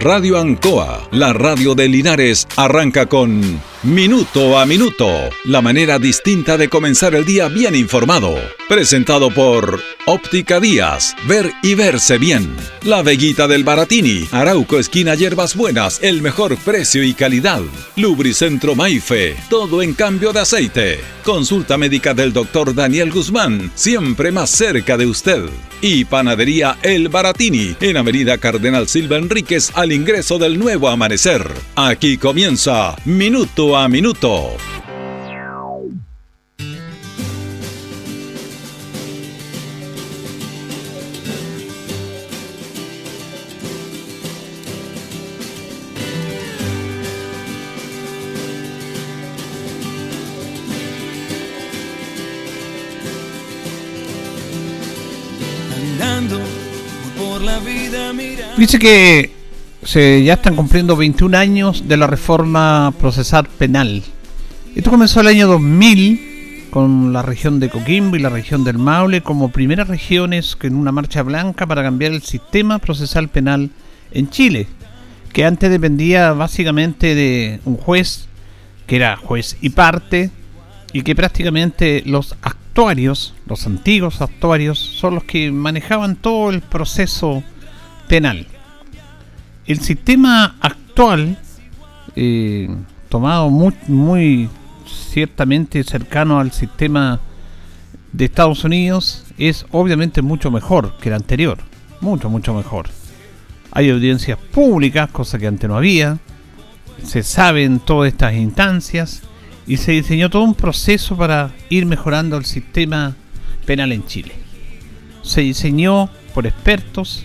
Radio Ancoa, la radio de Linares, arranca con Minuto a Minuto, la manera distinta de comenzar el día bien informado. Presentado por Óptica Díaz, ver y verse bien. La Veguita del Baratini, Arauco Esquina Hierbas Buenas, el mejor precio y calidad. Lubricentro Maife, todo en cambio de aceite. Consulta médica del doctor Daniel Guzmán, siempre más cerca de usted. Y Panadería El Baratini, en Avenida Cardenal Silva Enríquez, al ingreso del nuevo amanecer. Aquí comienza Minuto a Minuto. Dice que se, ya están cumpliendo 21 años de la reforma procesal penal. Esto comenzó el año 2000 con la región de Coquimbo y la región del Maule como primeras regiones en una marcha blanca para cambiar el sistema procesal penal en Chile, que antes dependía básicamente de un juez, que era juez y parte, y que prácticamente los actuarios, los antiguos actuarios, son los que manejaban todo el proceso penal. El sistema actual, eh, tomado muy, muy ciertamente cercano al sistema de Estados Unidos, es obviamente mucho mejor que el anterior. Mucho, mucho mejor. Hay audiencias públicas, cosa que antes no había. Se saben todas estas instancias y se diseñó todo un proceso para ir mejorando el sistema penal en Chile. Se diseñó por expertos,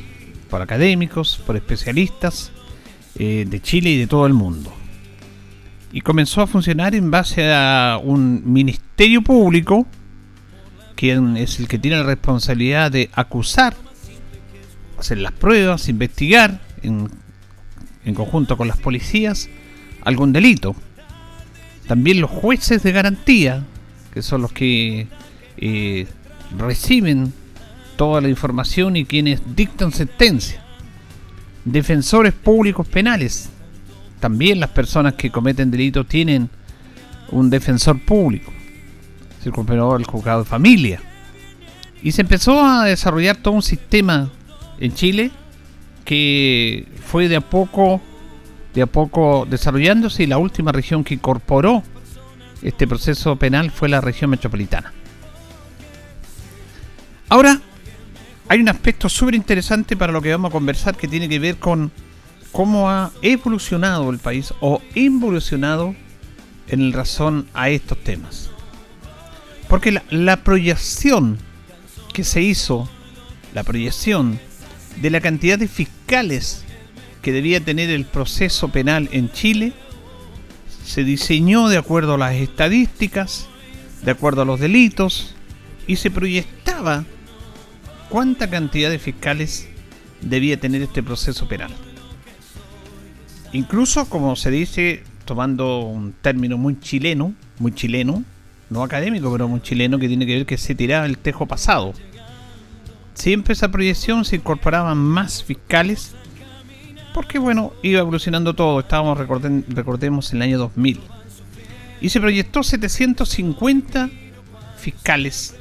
por académicos, por especialistas eh, de Chile y de todo el mundo. Y comenzó a funcionar en base a un ministerio público, quien es el que tiene la responsabilidad de acusar, hacer las pruebas, investigar en, conjunto con las policías algún delito. También los jueces de garantía, que son los que eh, reciben toda la información y quienes dictan sentencia. Defensores públicos penales. También las personas que cometen delitos tienen un defensor público. Se recuperó el juzgado de familia. Y se empezó a desarrollar todo un sistema en Chile que fue de a poco de a poco desarrollándose y la última región que incorporó este proceso penal fue la región metropolitana. Ahora hay un aspecto súper interesante para lo que vamos a conversar que tiene que ver con cómo ha evolucionado el país o involucionado en razón a estos temas. Porque la, la, proyección que se hizo, la proyección de la cantidad de fiscales que debía tener el proceso penal en Chile, se diseñó de acuerdo a las estadísticas, de acuerdo a los delitos, y se proyectaba cuánta cantidad de fiscales debía tener este proceso penal. Incluso, como se dice, tomando un término muy chileno, muy chileno, no académico, pero muy chileno, que tiene que ver que se tiraba el tejo pasado. Siempre esa proyección se incorporaban más fiscales, porque bueno, iba evolucionando todo, estábamos, recordemos, en el año 2000. Y se proyectó 750 fiscales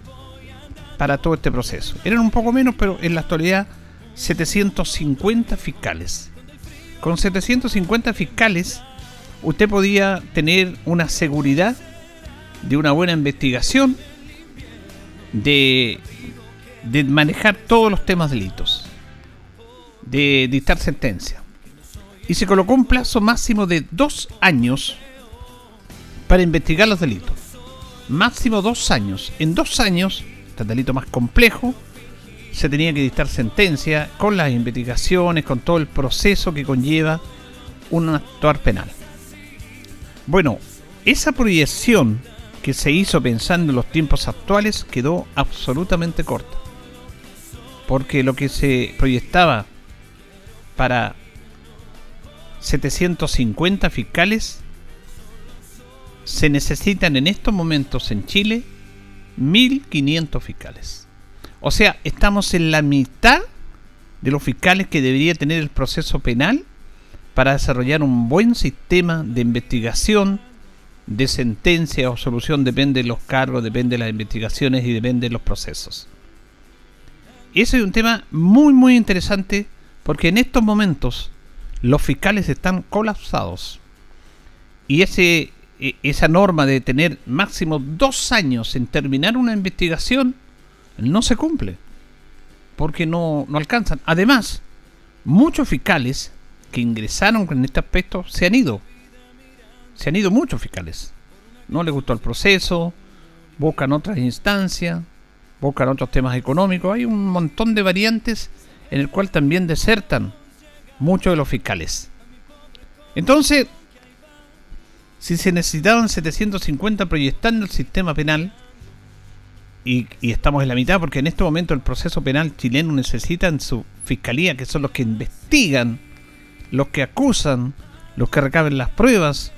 para todo este proceso. Eran un poco menos, pero en la actualidad 750 fiscales. Con 750 fiscales usted podía tener una seguridad de una buena investigación, de, manejar todos los temas delitos, de dictar sentencia. Y se colocó un plazo máximo de dos años para investigar los delitos. Máximo dos años. En dos años este delito más complejo, se tenía que dictar sentencia con las investigaciones, con todo el proceso que conlleva un actuar penal. Bueno, esa proyección que se hizo pensando en los tiempos actuales quedó absolutamente corta. Porque lo que se proyectaba para 750 fiscales se necesitan en estos momentos en Chile 1.500 fiscales. O sea, estamos en la mitad de los fiscales que debería tener el proceso penal para desarrollar un buen sistema de investigación, de sentencia o solución, depende de los cargos, depende de las investigaciones y depende de los procesos. Ese es un tema muy muy interesante porque en estos momentos los fiscales están colapsados. Y ese, esa norma de tener máximo dos años en terminar una investigación no se cumple. Porque no, no alcanzan. Además, muchos fiscales que ingresaron en este aspecto se han ido. Se han ido muchos fiscales. No les gustó el proceso, buscan otras instancias, buscan otros temas económicos. Hay un montón de variantes en el cual también desertan muchos de los fiscales. Entonces, si se necesitaban 750 proyectando el sistema penal, y, estamos en la mitad porque en este momento el proceso penal chileno necesita en su fiscalía, que son los que investigan, los que acusan, los que recaben las pruebas,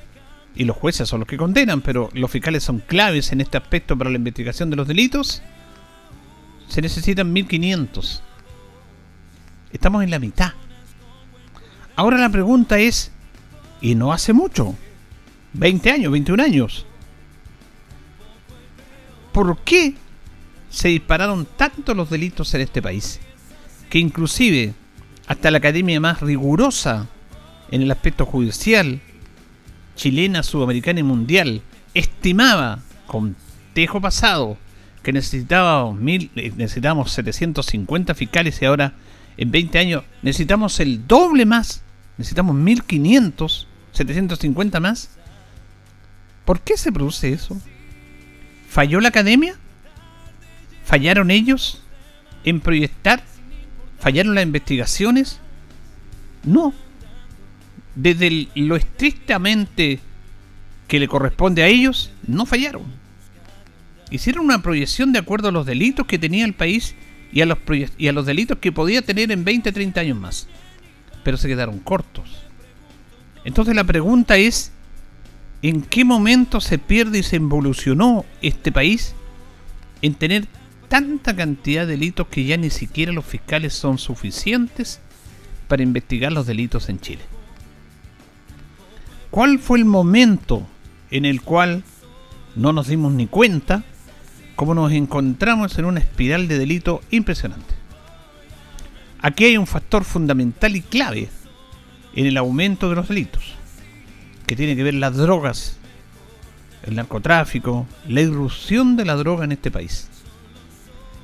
y los jueces son los que condenan, pero los fiscales son claves en este aspecto para la investigación de los delitos, se necesitan 1500. Estamos en la mitad. Ahora la pregunta es, y no hace mucho, 20 años, 21 años, ¿por qué se dispararon tanto los delitos en este país? Que inclusive hasta la academia más rigurosa en el aspecto judicial, chilena, sudamericana y mundial, estimaba con tejo pasado que necesitábamos, mil, eh, necesitábamos 750 fiscales y ahora en 20 años necesitamos el doble más necesitamos 1500, 750 más. ¿Por qué se produce eso? ¿Falló la academia? ¿Fallaron ellos en proyectar? ¿Fallaron las investigaciones? No. Desde lo estrictamente que le corresponde a ellos, no fallaron. Hicieron una proyección de acuerdo a los delitos que tenía el país y a los, y a los delitos que podía tener en 20, 30 años más pero se quedaron cortos. Entonces la pregunta es, ¿en qué momento se pierde y se evolucionó este país en tener tanta cantidad de delitos que ya ni siquiera los fiscales son suficientes para investigar los delitos en Chile? ¿Cuál fue el momento en el cual no nos dimos ni cuenta cómo nos encontramos en una espiral de delito impresionante? Aquí hay un factor fundamental y clave en el aumento de los delitos, que tiene que ver las drogas, el narcotráfico, la irrupción de la droga en este país.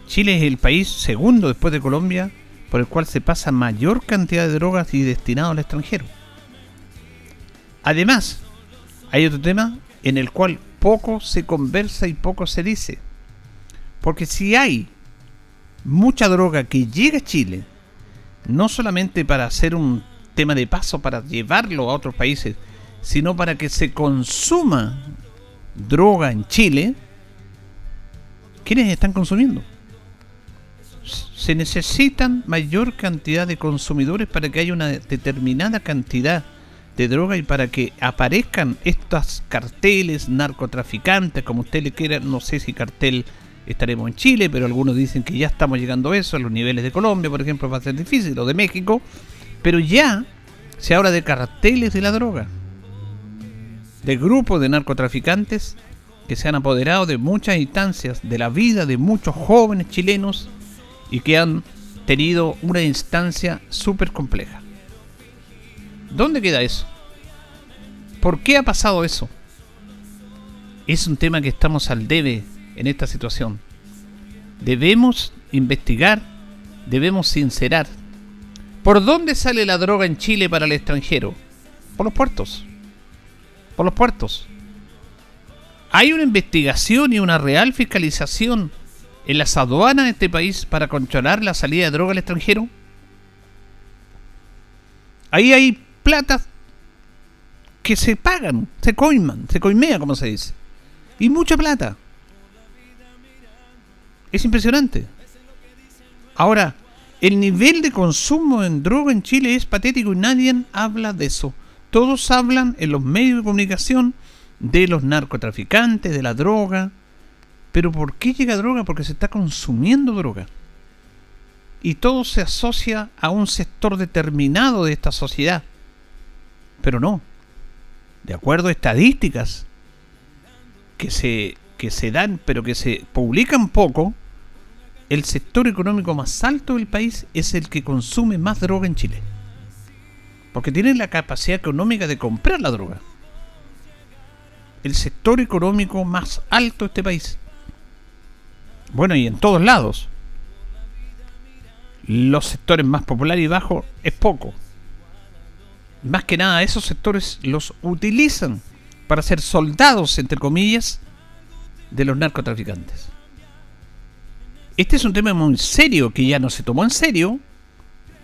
Chile es el país segundo después de Colombia por el cual se pasa mayor cantidad de drogas y destinado al extranjero. Además, hay otro tema en el cual poco se conversa y poco se dice. Porque si hay mucha droga que llega a Chile no solamente para hacer un tema de paso para llevarlo a otros países, sino para que se consuma droga en Chile, ¿quiénes están consumiendo? Se necesitan mayor cantidad de consumidores para que haya una determinada cantidad de droga y para que aparezcan estos carteles narcotraficantes, como usted le quiera, no sé si cartel estaremos en Chile, pero algunos dicen que ya estamos llegando a eso, a los niveles de Colombia, por ejemplo, va a ser difícil, o de México, pero ya se habla de carteles de la droga, de grupos de narcotraficantes que se han apoderado de muchas instancias de la vida de muchos jóvenes chilenos y que han tenido una instancia súper compleja. ¿Dónde queda eso? ¿Por qué ha pasado eso? Es un tema que estamos al debe en esta situación. Debemos investigar, debemos sincerar. ¿Por dónde sale la droga en Chile para el extranjero? Por los puertos. Por los puertos. ¿Hay una investigación y una real fiscalización en las aduanas de este país para controlar la salida de droga al extranjero? Ahí hay plata que se pagan, se coiman, se coimea como se dice. Y mucha plata. Es impresionante. Ahora, el nivel de consumo en droga en Chile es patético y nadie habla de eso. Todos hablan en los medios de comunicación de los narcotraficantes, de la droga. Pero ¿por qué llega droga? Porque se está consumiendo droga. y todo se asocia a un sector determinado de esta sociedad. Pero no. De acuerdo a estadísticas que se, que se dan, pero que se publican poco, el sector económico más alto del país es el que consume más droga en Chile. Porque tiene la capacidad económica de comprar la droga. El sector económico más alto de este país. Bueno, y en todos lados los sectores más populares y bajos es poco. Más que nada, esos sectores los utilizan para ser soldados, entre comillas, de los narcotraficantes. Este es un tema muy serio que ya no se tomó en serio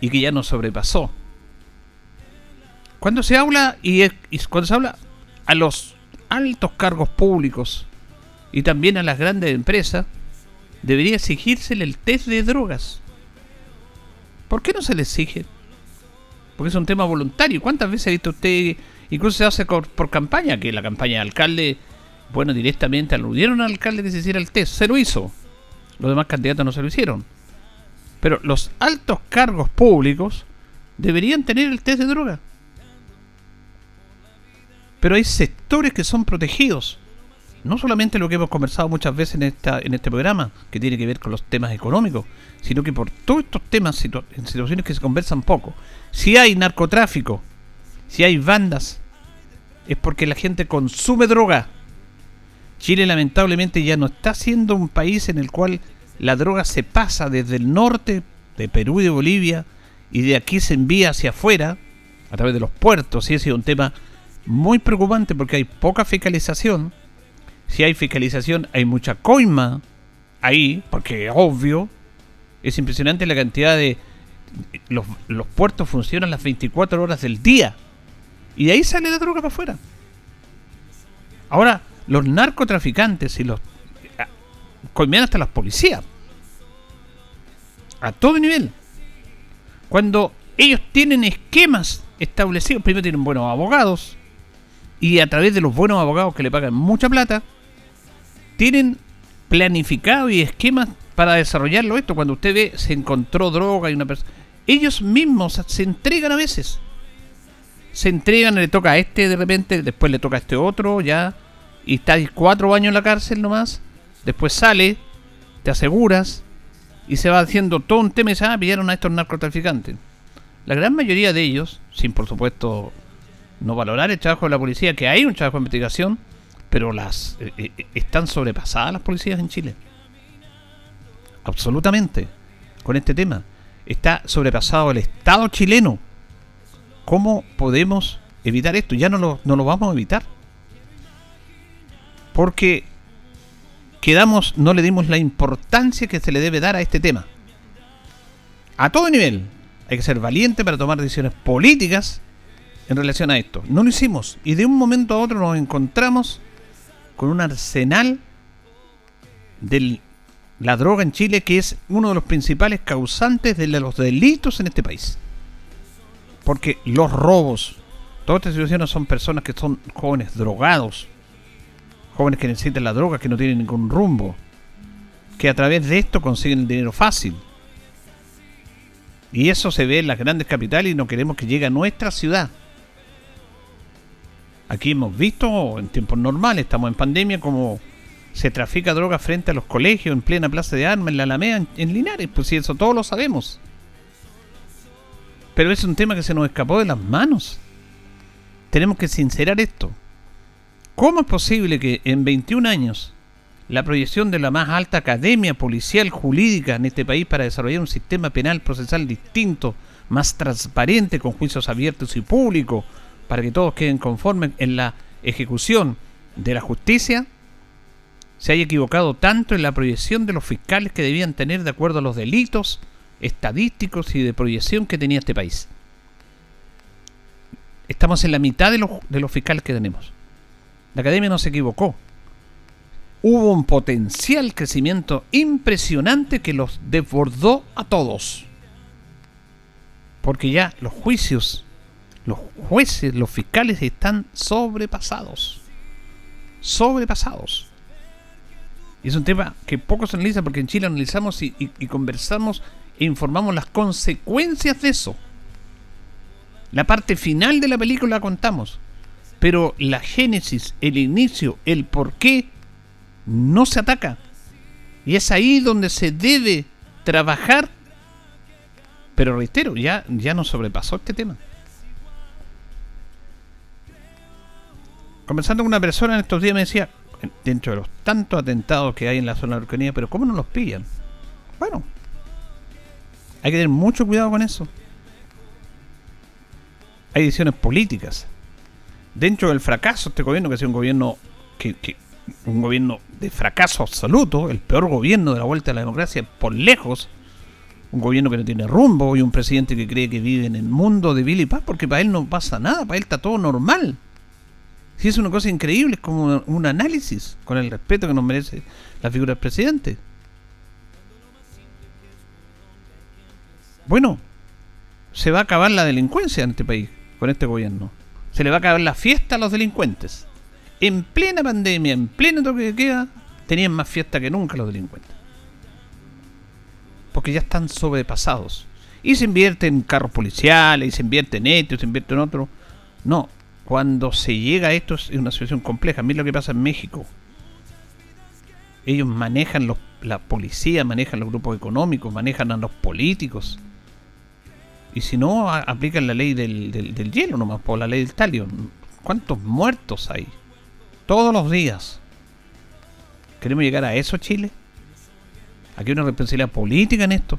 y que ya no sobrepasó. Cuando se habla y, y cuando se habla a los altos cargos públicos y también a las grandes empresas, debería exigírsele el test de drogas. ¿Por qué no se le exige? Porque es un tema voluntario. ¿Cuántas veces ha visto usted, incluso se hace por, campaña, que la campaña de alcalde, bueno, directamente aludieron al alcalde que se hiciera el test? Se lo hizo. Los demás candidatos no se lo hicieron. Pero los altos cargos públicos deberían tener el test de droga. Pero hay sectores que son protegidos no solamente lo que hemos conversado muchas veces en, esta, en este programa, que tiene que ver con los temas económicos, sino que por todos estos temas, en situaciones que se conversan poco, si hay narcotráfico, si hay bandas, es porque la gente consume droga. Chile lamentablemente ya no está siendo un país en el cual la droga se pasa desde el norte, de Perú y de Bolivia, y de aquí se envía hacia afuera, a través de los puertos, y ha sido un tema muy preocupante porque hay poca fiscalización si hay fiscalización, hay mucha coima ahí, porque obvio, es impresionante la cantidad de... Los, puertos funcionan las 24 horas del día. Y de ahí sale la droga para afuera. Ahora, los narcotraficantes y los... Coimean hasta las policías. A todo nivel. Cuando ellos tienen esquemas establecidos, primero tienen buenos abogados. Y a través de los buenos abogados que le pagan mucha plata, tienen planificado y esquemas para desarrollarlo esto. Cuando usted ve, se encontró droga y una persona... Ellos mismos se entregan a veces. Se entregan, le toca a este de repente, después le toca a este otro, ya. Y está cuatro años en la cárcel nomás. Después sale, te aseguras. Y se va haciendo todo un tema y se ah, pillaron a estos narcotraficantes. La gran mayoría de ellos, sin por supuesto no valorar el trabajo de la policía, que hay un trabajo de investigación, pero las eh, eh, están sobrepasadas las policías en Chile. Absolutamente. Con este tema. Está sobrepasado el Estado chileno. ¿Cómo podemos evitar esto? Ya no lo, no lo vamos a evitar. Porque quedamos, no le dimos la importancia que se le debe dar a este tema. A todo nivel. Hay que ser valiente para tomar decisiones políticas en relación a esto. No lo hicimos. Y de un momento a otro nos encontramos con un arsenal de la droga en Chile que es uno de los principales causantes de los delitos en este país. Porque los robos, todas estas situaciones son personas que son jóvenes drogados, jóvenes que necesitan la droga, que no tienen ningún rumbo, que a través de esto consiguen el dinero fácil. Y eso se ve en las grandes capitales y no queremos que llegue a nuestra ciudad. Aquí hemos visto en tiempos normales, estamos en pandemia, como se trafica droga frente a los colegios, en plena plaza de armas, en la Alameda, en, Linares, pues si eso todos lo sabemos. Pero es un tema que se nos escapó de las manos. Tenemos que sincerar esto. ¿Cómo es posible que en 21 años la proyección de la más alta academia policial jurídica en este país para desarrollar un sistema penal procesal distinto, más transparente, con juicios abiertos y públicos, para que todos queden conformes en la ejecución de la justicia, se haya equivocado tanto en la proyección de los fiscales que debían tener de acuerdo a los delitos estadísticos y de proyección que tenía este país. Estamos en la mitad de los, fiscales que tenemos. La academia no se equivocó. Hubo un potencial crecimiento impresionante que los desbordó a todos. Porque ya los juicios los jueces, los fiscales están sobrepasados. Sobrepasados. Y es un tema que poco se analiza porque en Chile analizamos y, conversamos e informamos las consecuencias de eso. La parte final de la película la contamos, pero la génesis, el inicio, el por qué, no se ataca. Y es ahí donde se debe trabajar. Pero reitero, ya, ya nos sobrepasó este tema. Conversando con una persona en estos días me decía, dentro de los tantos atentados que hay en la zona de Araucanía, pero ¿cómo no los pillan? Bueno, hay que tener mucho cuidado con eso. Hay decisiones políticas. Dentro del fracaso de este gobierno, que ha sido un gobierno que, un gobierno de fracaso absoluto, el peor gobierno de la vuelta a la democracia por lejos, un gobierno que no tiene rumbo y un presidente que cree que vive en el mundo de Billy Paz porque para él no pasa nada, para él está todo normal. Si es una cosa increíble, es como un análisis con el respeto que nos merece la figura del presidente. Bueno, se va a acabar la delincuencia en este país con este gobierno. Se le va a acabar la fiesta a los delincuentes. En plena pandemia, en pleno toque de queda, tenían más fiesta que nunca los delincuentes. Porque ya están sobrepasados. Y se invierte en carros policiales, y se invierte en esto, y se invierte en otro. No, cuando se llega a esto es una situación compleja. Mira lo que pasa en México. Ellos manejan la policía, manejan los grupos económicos, manejan a los políticos. Y si no, aplican la ley del, del, hielo nomás, por la ley del talio. ¿Cuántos muertos hay? Todos los días. ¿Queremos llegar a eso, Chile? Aquí hay una responsabilidad política en esto.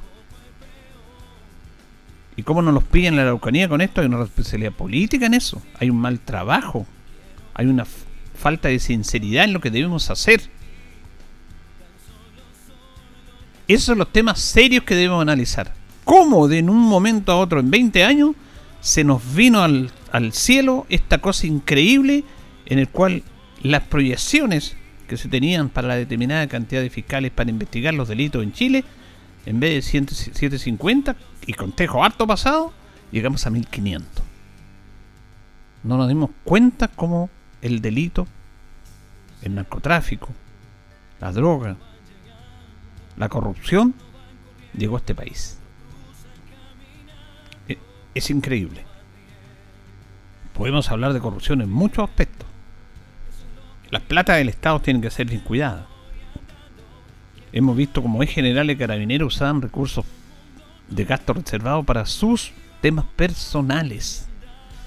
¿Y cómo nos los pillan la Araucanía con esto? Hay una responsabilidad política en eso. Hay un mal trabajo. Hay una falta de sinceridad en lo que debemos hacer. Esos son los temas serios que debemos analizar cómo de en un momento a otro, en 20 años, se nos vino al, cielo esta cosa increíble en el cual las proyecciones que se tenían para la determinada cantidad de fiscales para investigar los delitos en Chile, en vez de 750 y con tejo harto pasado, llegamos a 1500. No nos dimos cuenta cómo el delito, el narcotráfico, la droga, la corrupción llegó a este país es increíble. Podemos hablar de corrupción en muchos aspectos. Las platas del Estado tienen que ser bien cuidadas. Hemos visto como es general y carabineros usaban recursos de gasto reservado para sus temas personales.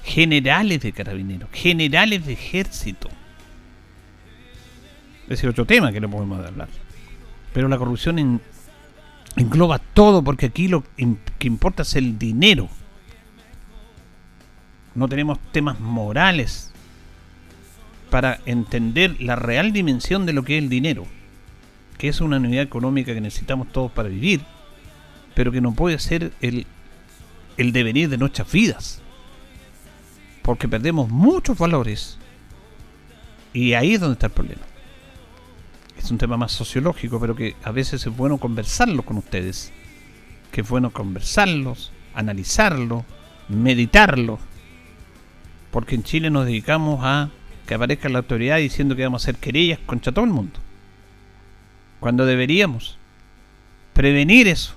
Generales de carabineros, generales de ejército. Ese es otro tema que no podemos hablar. Pero la corrupción engloba todo porque aquí lo que importa es el dinero no tenemos temas morales para entender la real dimensión de lo que es el dinero, es una unidad económica que necesitamos todos para vivir, pero que no puede ser el, el devenir de nuestras vidas, porque perdemos muchos valores y ahí es donde está el problema. Es un tema más sociológico, pero que a veces es bueno conversarlo con ustedes, que es bueno conversarlos, analizarlo, meditarlo porque en Chile nos dedicamos a que aparezca la autoridad diciendo que vamos a hacer querellas contra todo el mundo. Cuando deberíamos prevenir eso,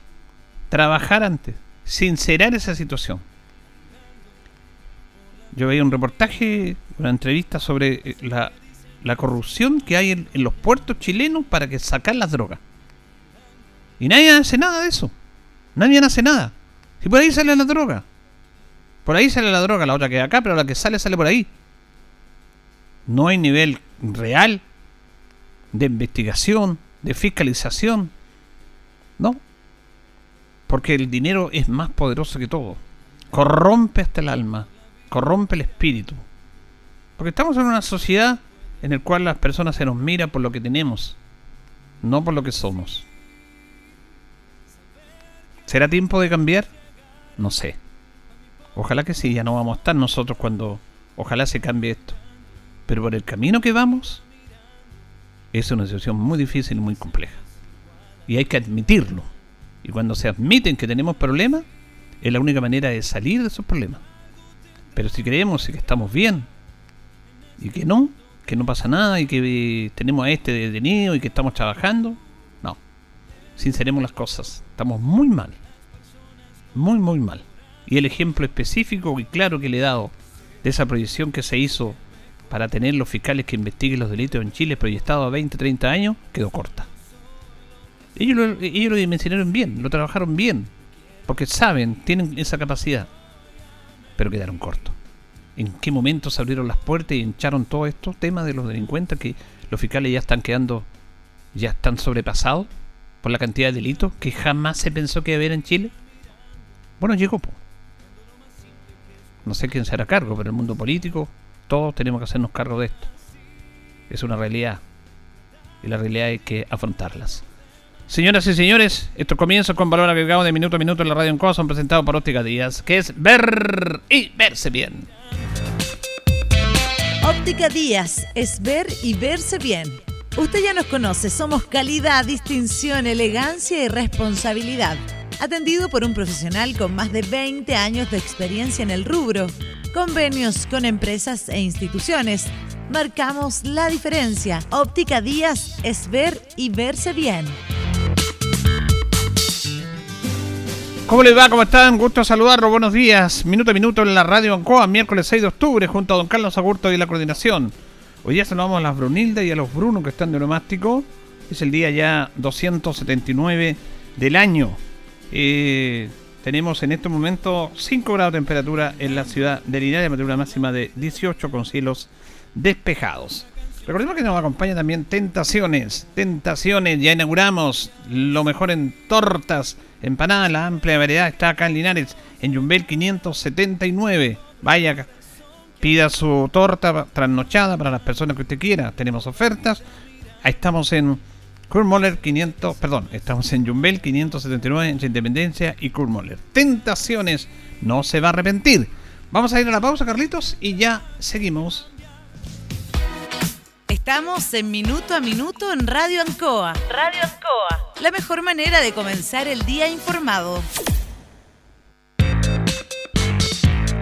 trabajar antes, sincerar esa situación. Yo veía un reportaje, una entrevista sobre eh, la, corrupción que hay en, los puertos chilenos para que sacar las drogas. Y nadie hace nada de eso. Nadie hace nada. Si por ahí sale la droga. Por ahí sale la droga, la otra queda acá, pero la que sale sale por ahí. No hay nivel real de investigación, de fiscalización. No. Porque el dinero es más poderoso que todo. Corrompe hasta el alma, corrompe el espíritu. Porque estamos en una sociedad en la cual las personas se nos mira por lo que tenemos, no por lo que somos. ¿Será tiempo de cambiar? No sé. Ojalá que sí, ya no vamos a estar nosotros cuando ojalá se cambie esto. Pero por el camino que vamos, es una situación muy difícil y muy compleja. Y hay que admitirlo. Y cuando se admiten que tenemos problemas, es la única manera de salir de esos problemas. Pero si creemos que estamos bien y que no, que no pasa nada y que tenemos a este detenido y que estamos trabajando, no. Sinceremos las cosas. Estamos muy mal. muy, muy mal. Y el ejemplo específico y claro que le he dado de esa proyección que se hizo para tener los fiscales que investiguen los delitos en Chile proyectado a 20, 30 años, quedó corta. Ellos lo, dimensionaron bien, lo trabajaron bien, porque saben, tienen esa capacidad, pero quedaron cortos. ¿En qué momento se abrieron las puertas y hincharon todos estos temas de los delincuentes que los fiscales ya están quedando, ya están sobrepasados por la cantidad de delitos que jamás se pensó que iba a haber en Chile? Bueno, llegó. No sé quién será cargo, pero el mundo político, todos tenemos que hacernos cargo de esto. Es una realidad. Y la realidad hay que afrontarlas. Señoras y señores, estos comienzos con valor agregado de minuto a minuto en la radio en cosa son presentados por Óptica Díaz, que es ver y verse bien. Óptica Díaz es ver y verse bien. Usted ya nos conoce, somos calidad, distinción, elegancia y responsabilidad. Atendido por un profesional con más de 20 años de experiencia en el rubro. Convenios con empresas e instituciones. Marcamos la diferencia. Óptica Díaz es ver y verse bien. ¿Cómo les va? ¿Cómo están? Gusto saludarlo. Buenos días. Minuto a minuto en la radio Ancoa, miércoles 6 de octubre, junto a don Carlos Agurto y la coordinación. Hoy día saludamos a las Brunilda y a los Brunos que están de neumático. Es el día ya 279 del año. Eh, tenemos en este momento 5 grados de temperatura en la ciudad de Linares, temperatura máxima de 18 con cielos despejados. Recordemos que nos acompaña también Tentaciones. Tentaciones, ya inauguramos lo mejor en tortas, empanadas, la amplia variedad está acá en Linares, en Jumbel 579. Vaya, pida su torta trasnochada para las personas que usted quiera. Tenemos ofertas. Ahí estamos en Kurmoller 500, perdón, estamos en Jumbel 579 en Independencia y Kurmoller. Tentaciones, no se va a arrepentir. Vamos a ir a la pausa, Carlitos, y ya seguimos Estamos en Minuto a Minuto en Radio Ancoa. Radio Ancoa. La mejor manera de comenzar el día informado.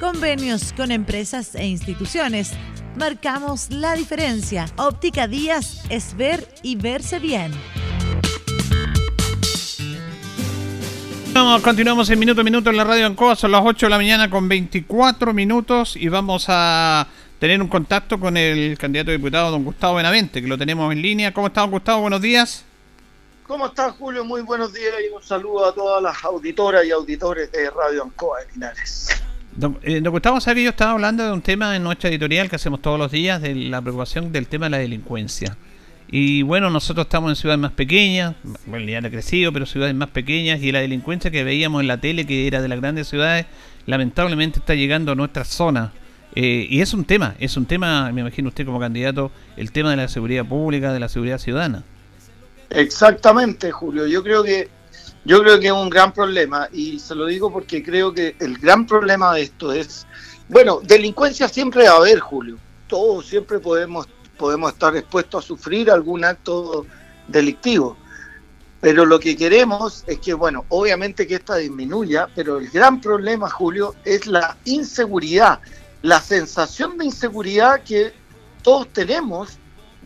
convenios con empresas e instituciones marcamos la diferencia. Óptica Díaz es ver y verse bien. continuamos en minuto a minuto en la radio Ancoa, son las 8 de la mañana con 24 minutos y vamos a tener un contacto con el candidato a diputado don Gustavo Benavente, que lo tenemos en línea. ¿Cómo está don Gustavo? Buenos días. ¿Cómo está Julio? Muy buenos días y un saludo a todas las auditoras y auditores de Radio Ancoa de Linares. Don, eh, Gustavo, sabe que yo estaba hablando de un tema en nuestra editorial que hacemos todos los días, de la preocupación del tema de la delincuencia. Y bueno, nosotros estamos en ciudades más pequeñas, bueno, ya ha crecido, pero ciudades más pequeñas, y la delincuencia que veíamos en la tele, que era de las grandes ciudades, lamentablemente está llegando a nuestra zona. Eh, y es un tema, es un tema, me imagino usted como candidato, el tema de la seguridad pública, de la seguridad ciudadana. Exactamente, Julio. Yo creo que yo creo que es un gran problema y se lo digo porque creo que el gran problema de esto es, bueno, delincuencia siempre va a haber, Julio. Todos siempre podemos, podemos estar expuestos a sufrir algún acto delictivo. Pero lo que queremos es que, bueno, obviamente que esta disminuya, pero el gran problema, Julio, es la inseguridad, la sensación de inseguridad que todos tenemos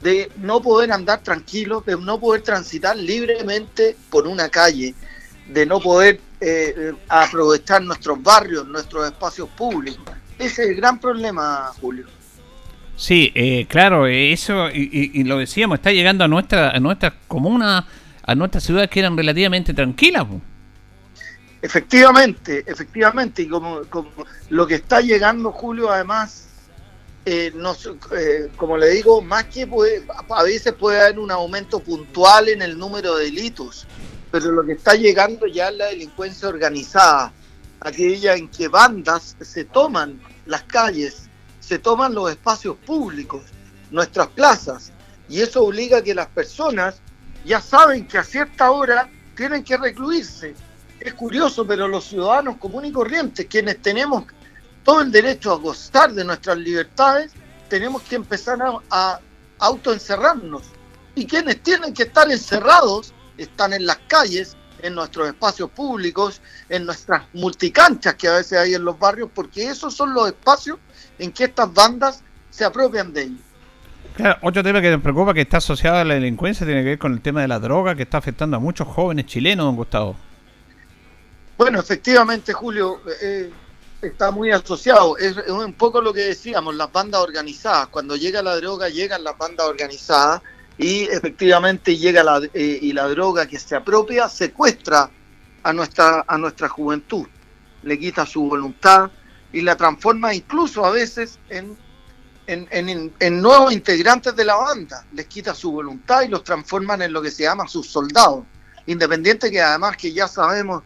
de no poder andar tranquilos, de no poder transitar libremente por una calle, de no poder eh, aprovechar nuestros barrios, nuestros espacios públicos. Ese es el gran problema, Julio. Sí, eh, claro, eso, y, lo decíamos, está llegando a nuestra, a nuestra comuna, a nuestras ciudades que eran relativamente tranquilas. Efectivamente, efectivamente, y como, como lo que está llegando, Julio, además, eh, eh, como le digo, más que a veces puede haber un aumento puntual en el número de delitos, pero lo que está llegando ya es la delincuencia organizada, aquella en que bandas se toman las calles se toman los espacios públicos, nuestras plazas, y eso obliga a que las personas ya saben que a cierta hora tienen que recluirse. Es curioso, pero los ciudadanos comunes y corrientes, quienes tenemos todo el derecho a gozar de nuestras libertades, tenemos que empezar a, a autoencerrarnos. Y quienes tienen que estar encerrados están en las calles, en nuestros espacios públicos, en nuestras multicanchas que a veces hay en los barrios, porque esos son los espacios en que estas bandas se apropian de ellos. Claro, otro tema que nos preocupa que está asociado a la delincuencia tiene que ver con el tema de la droga que está afectando a muchos jóvenes chilenos, don Gustavo. Bueno, efectivamente, Julio, eh, está muy asociado. Es, un poco lo que decíamos, las bandas organizadas. Cuando llega la droga, llegan las bandas organizadas y efectivamente llega la, eh, y la droga que se apropia secuestra a nuestra, a nuestra juventud, le quita su voluntad, y la transforma incluso a veces en, en, nuevos integrantes de la banda. Les quita su voluntad y los transforman en lo que se llama sus soldados. Independiente que además que ya sabemos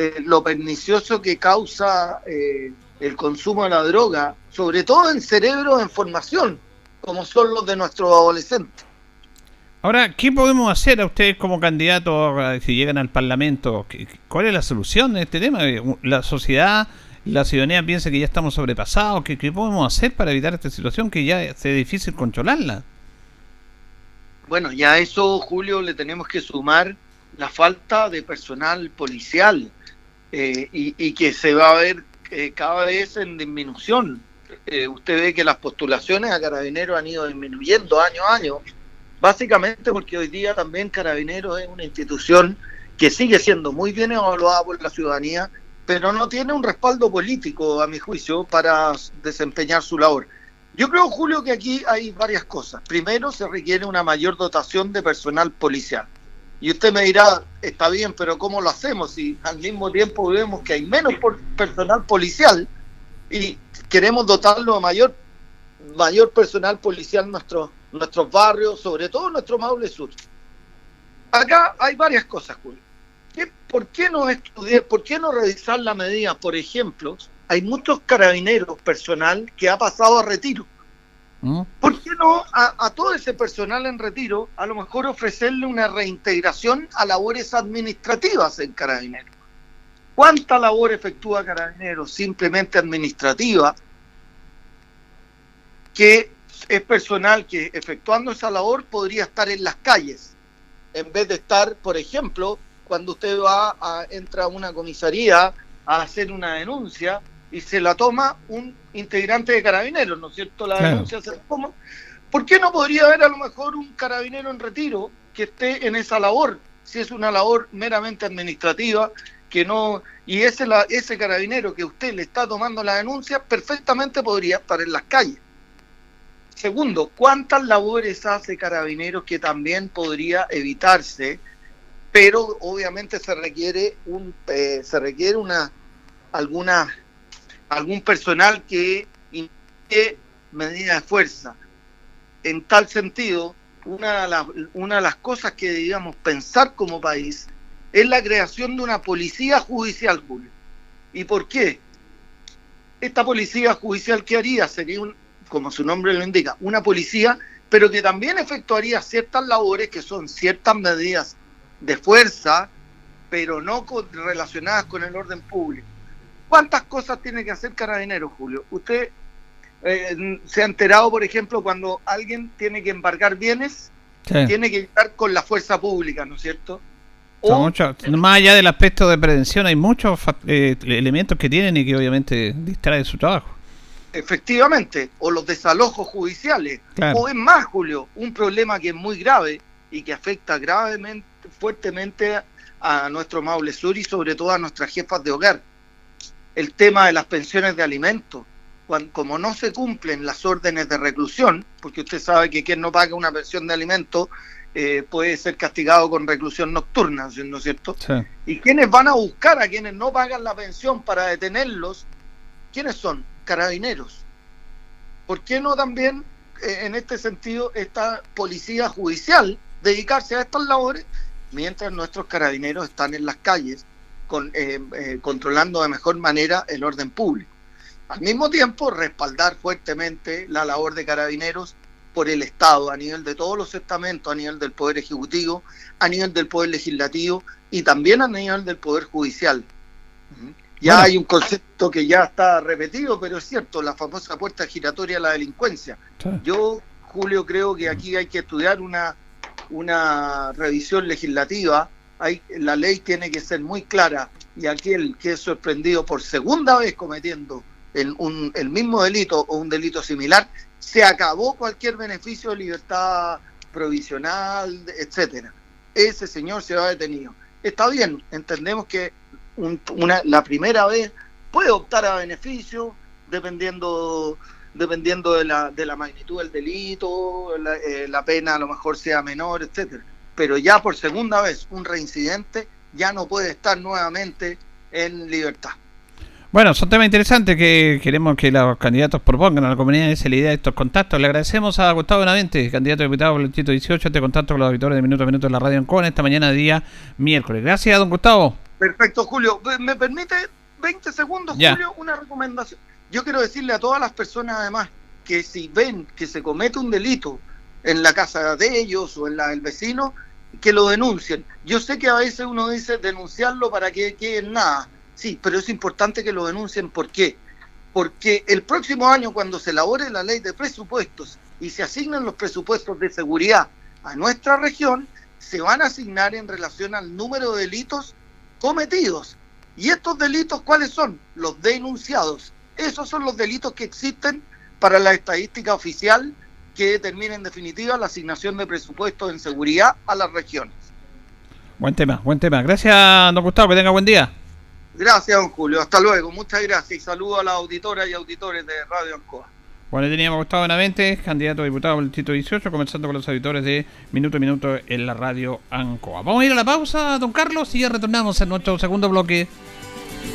eh, lo pernicioso que causa eh, el consumo de la droga, sobre todo en cerebros en formación, como son los de nuestros adolescentes. Ahora, ¿qué podemos hacer a ustedes como candidatos si llegan al Parlamento? ¿Cuál es la solución de este tema? La sociedad la ciudadanía piensa que ya estamos sobrepasados. ¿Qué, podemos hacer para evitar esta situación que ya sea difícil controlarla? Bueno, ya a eso, Julio, le tenemos que sumar la falta de personal policial eh, y, que se va a ver eh, cada vez en disminución. Eh, usted ve que las postulaciones a carabineros han ido disminuyendo año a año, básicamente porque hoy día también carabineros es una institución que sigue siendo muy bien evaluada por la ciudadanía pero no tiene un respaldo político, a mi juicio, para desempeñar su labor. Yo creo, Julio, que aquí hay varias cosas. Primero, se requiere una mayor dotación de personal policial. Y usted me dirá, está bien, pero ¿cómo lo hacemos? Si al mismo tiempo vemos que hay menos personal policial y queremos dotarlo de mayor, mayor personal policial en nuestros, nuestros barrios, sobre todo en nuestro Maule Sur. Acá hay varias cosas, Julio. ¿por qué no estudiar, por qué no revisar la medida? Por ejemplo, hay muchos carabineros personal que ha pasado a retiro. ¿Mm? ¿Por qué no a, todo ese personal en retiro a lo mejor ofrecerle una reintegración a labores administrativas en carabineros? ¿Cuánta labor efectúa carabineros simplemente administrativa que es personal que efectuando esa labor podría estar en las calles en vez de estar, por ejemplo, cuando usted va a, entra a una comisaría a hacer una denuncia y se la toma un integrante de carabineros, ¿no es cierto? La denuncia se la toma. ¿Por qué no podría haber a lo mejor un carabinero en retiro que esté en esa labor? Si es una labor meramente administrativa, que no y ese la, ese carabinero que usted le está tomando la denuncia perfectamente podría estar en las calles. Segundo, ¿cuántas labores hace carabineros que también podría evitarse pero obviamente se requiere un eh, se requiere una alguna algún personal que implique medida de fuerza. En tal sentido, una de, las, una de las cosas que debíamos pensar como país es la creación de una policía judicial, Julio. ¿Y por qué? Esta policía judicial que haría sería, un, como su nombre lo indica, una policía, pero que también efectuaría ciertas labores que son ciertas medidas de fuerza, pero no relacionadas con el orden público. ¿Cuántas cosas tiene que hacer Carabineros, Julio? Usted eh, se ha enterado, por ejemplo, cuando alguien tiene que embargar bienes, tiene que estar con la fuerza pública, ¿no es cierto? más allá del aspecto de prevención, hay muchos eh, elementos que tienen y que obviamente distraen su trabajo. Efectivamente, o los desalojos judiciales. O es más, Julio, un problema que es muy grave y que afecta gravemente fuertemente a nuestro Maule Sur y sobre todo a nuestras jefas de hogar. El tema de las pensiones de alimentos. como no se cumplen las órdenes de reclusión, porque usted sabe que quien no paga una pensión de alimentos eh, puede ser castigado con reclusión nocturna, ¿no es cierto? Y quienes van a buscar a quienes no pagan la pensión para detenerlos, ¿quiénes son? Carabineros. ¿Por qué no también, eh, en este sentido, esta policía judicial dedicarse a estas labores mientras nuestros carabineros están en las calles con, eh, controlando de mejor manera el orden público? Al mismo tiempo, respaldar fuertemente la labor de carabineros por el Estado, a nivel de todos los estamentos, a nivel del Poder Ejecutivo, a nivel del Poder Legislativo y también a nivel del Poder Judicial. Ya hay un concepto que ya está repetido, pero es cierto, la famosa puerta giratoria a la delincuencia. Yo, Julio, creo que aquí hay que estudiar una, una revisión legislativa. Hay, la ley tiene que ser muy clara y aquel que es sorprendido por segunda vez cometiendo el, un, el mismo delito o un delito similar, se acabó cualquier beneficio de libertad provisional, etcétera. Ese señor se va detenido. Está bien, entendemos que una, la primera vez puede optar a beneficio dependiendo dependiendo de la, de la magnitud del delito, la, eh, la pena a lo mejor sea menor, etcétera. Pero ya por segunda vez un reincidente ya no puede estar nuevamente en libertad. Bueno, son temas interesantes que queremos que los candidatos propongan a la comunidad. Esa es la idea de estos contactos. Le agradecemos a Gustavo Benavente, candidato a diputado por el Distrito 18, este contacto con los auditores de Minuto a Minuto de la Radio Ancon esta mañana día miércoles. Gracias, don Gustavo. Perfecto, Julio. ¿Me permite 20 segundos, Julio? Una recomendación. Yo quiero decirle a todas las personas, además, que si ven que se comete un delito en la casa de ellos o en la del vecino, que lo denuncien. Yo sé que a veces uno dice denunciarlo para que quede nada Sí, pero es importante que lo denuncien. ¿Por qué? Porque el próximo año, cuando se elabore la ley de presupuestos y se asignen los presupuestos de seguridad a nuestra región, se van a asignar en relación al número de delitos cometidos. ¿Y estos delitos cuáles son? Los denunciados. Esos son los delitos que existen para la estadística oficial que determina en definitiva la asignación de presupuestos en seguridad a las regiones. Buen tema, buen tema. Gracias, don Gustavo, que tenga buen día. Gracias, don Julio. Hasta luego. Muchas gracias y saludo a las auditoras y auditores de Radio Ancoa. Bueno, teníamos Gustavo Benavente, candidato a diputado por el Distrito 18, comenzando con los auditores de Minuto a Minuto en la Radio Ancoa. Vamos a ir a la pausa, don Carlos, y ya retornamos en nuestro segundo bloque.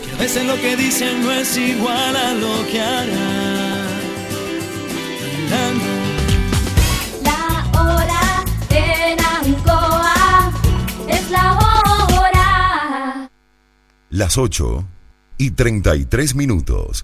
Que a veces lo que dicen no es igual a lo que harán. Las 8 y 33 minutos.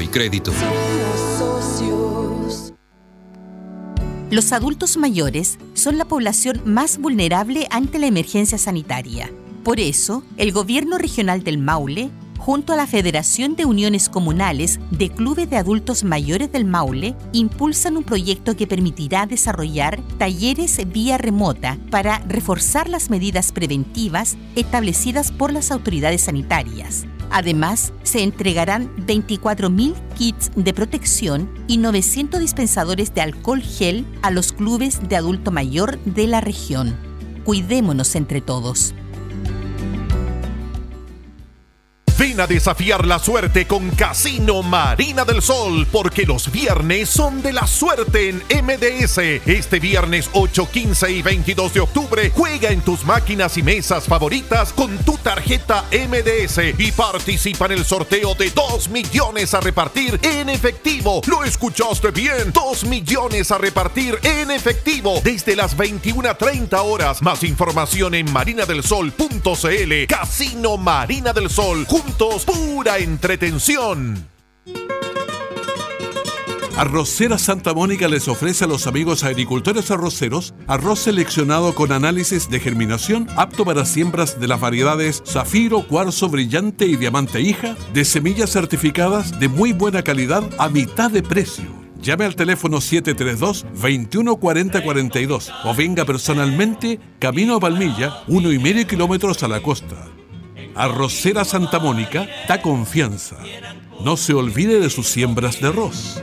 y crédito. Los adultos mayores son la población más vulnerable ante la emergencia sanitaria. Por eso, el Gobierno Regional del Maule, junto a la Federación de Uniones Comunales de Clubes de Adultos Mayores del Maule, impulsan un proyecto que permitirá desarrollar talleres vía remota para reforzar las medidas preventivas establecidas por las autoridades sanitarias Además, se entregarán 24.000 kits de protección y 900 dispensadores de alcohol gel a los clubes de adulto mayor de la región. Cuidémonos entre todos. Ven a desafiar la suerte con Casino Marina del Sol, porque los viernes son de la suerte en MDS. Este viernes 8, 15 y 22 de octubre, juega en tus máquinas y mesas favoritas con tu tarjeta MDS y participa en el sorteo de 2 millones a repartir en efectivo. ¿Lo escuchaste bien? 2 millones a repartir en efectivo desde las 21.30 horas. Más información en marinadelsol.cl. Casino Marina del Sol pura entretención. Arrocera Santa Mónica les ofrece a los amigos agricultores arroceros arroz seleccionado con análisis de germinación apto para siembras de las variedades Zafiro, Cuarzo Brillante y Diamante Hija de semillas certificadas de muy buena calidad a mitad de precio. Llame al teléfono 732-214042 o venga personalmente camino a Palmilla, uno y medio kilómetros a la costa. Arrocera Santa Mónica da confianza. No se olvide de sus siembras de arroz.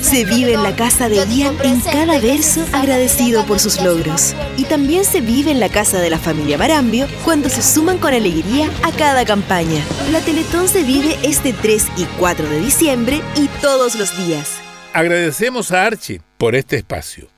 Se vive en la casa de Ian en cada verso agradecido por sus logros. Y también se vive en la casa de la familia Marambio cuando se suman con alegría a cada campaña. La Teletón se vive este 3 y 4 de diciembre y todos los días. Agradecemos a Archie por este espacio.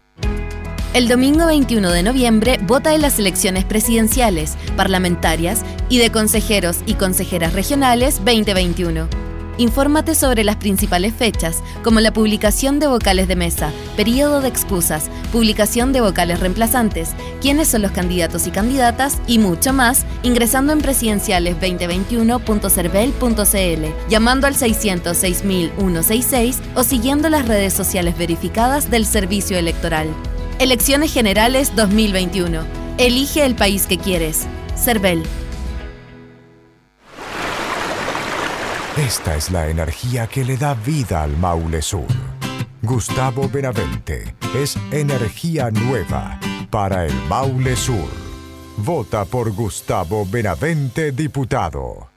El domingo 21 de noviembre vota en las elecciones presidenciales, parlamentarias y de consejeros y consejeras regionales 2021. Infórmate sobre las principales fechas, como la publicación de vocales de mesa, periodo de excusas, publicación de vocales reemplazantes, quiénes son los candidatos y candidatas y mucho más, ingresando en presidenciales2021.cervel.cl, llamando al 606.166 o siguiendo las redes sociales verificadas del Servicio Electoral. Elecciones Generales 2021. Elige el país que quieres. Cervel. Esta es la energía que le da vida al Maule Sur. Gustavo Benavente es energía nueva para el Maule Sur. Vota por Gustavo Benavente, diputado.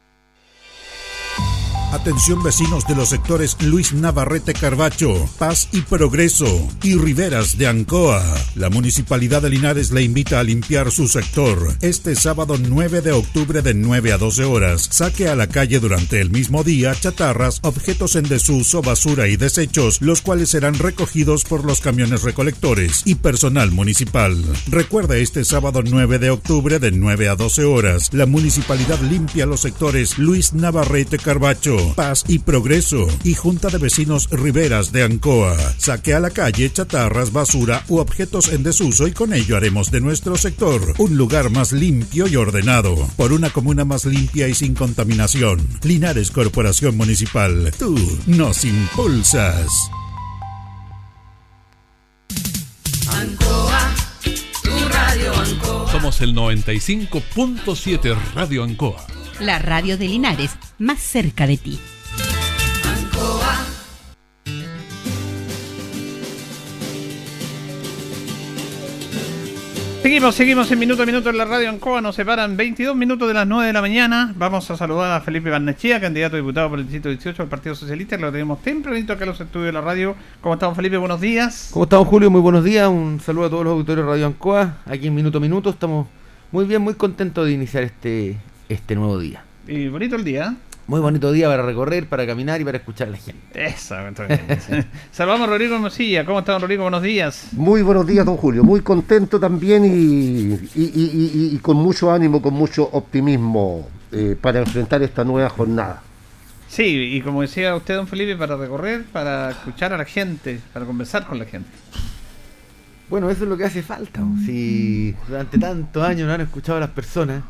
Atención vecinos de los sectores Luis Navarrete Carbacho, Paz y Progreso y Riberas de Ancoa. La Municipalidad de Linares le invita a limpiar su sector este sábado 9 de octubre de 9 a 12 horas. Saque a la calle durante el mismo día chatarras, objetos en desuso, basura y desechos, los cuales serán recogidos por los camiones recolectores y personal municipal. Recuerda este sábado 9 de octubre de 9 a 12 horas. La Municipalidad limpia los sectores Luis Navarrete Carbacho, Paz y Progreso y Junta de Vecinos Riberas de Ancoa. Saque a la calle chatarras, basura u objetos en desuso y con ello haremos de nuestro sector un lugar más limpio y ordenado. Por una comuna más limpia y sin contaminación. Linares Corporación Municipal. Tú nos impulsas. Ancoa, tu radio Ancoa. Somos el 95.7 Radio Ancoa. La radio de Linares, más cerca de ti. Seguimos, seguimos en minuto a minuto en la radio Ancoa. Nos separan 22 minutos de las 9 de la mañana. Vamos a saludar a Felipe Barnechea, candidato a diputado por el distrito 18 del Partido Socialista. Lo tenemos tempranito acá en los estudios de la radio. ¿Cómo estamos, Felipe? Buenos días. ¿Cómo estamos, Julio? Muy buenos días. Un saludo a todos los auditores de Radio Ancoa. Aquí en minuto a minuto estamos muy bien, muy contentos de iniciar este, este nuevo día. Y bonito el día. Muy bonito día para recorrer, para caminar y para escuchar a la gente. Eso, Saludamos a Rodrigo Mosilla. ¿Cómo está, don Rodrigo? Buenos días. Muy buenos días, don Julio. Muy contento también y, y, y, y con mucho ánimo, con mucho optimismo eh, para enfrentar esta nueva jornada. Sí, y como decía usted, don Felipe, para recorrer, para escuchar a la gente, para conversar con la gente. Bueno, eso es lo que hace falta. Si durante tantos años no han escuchado a las personas,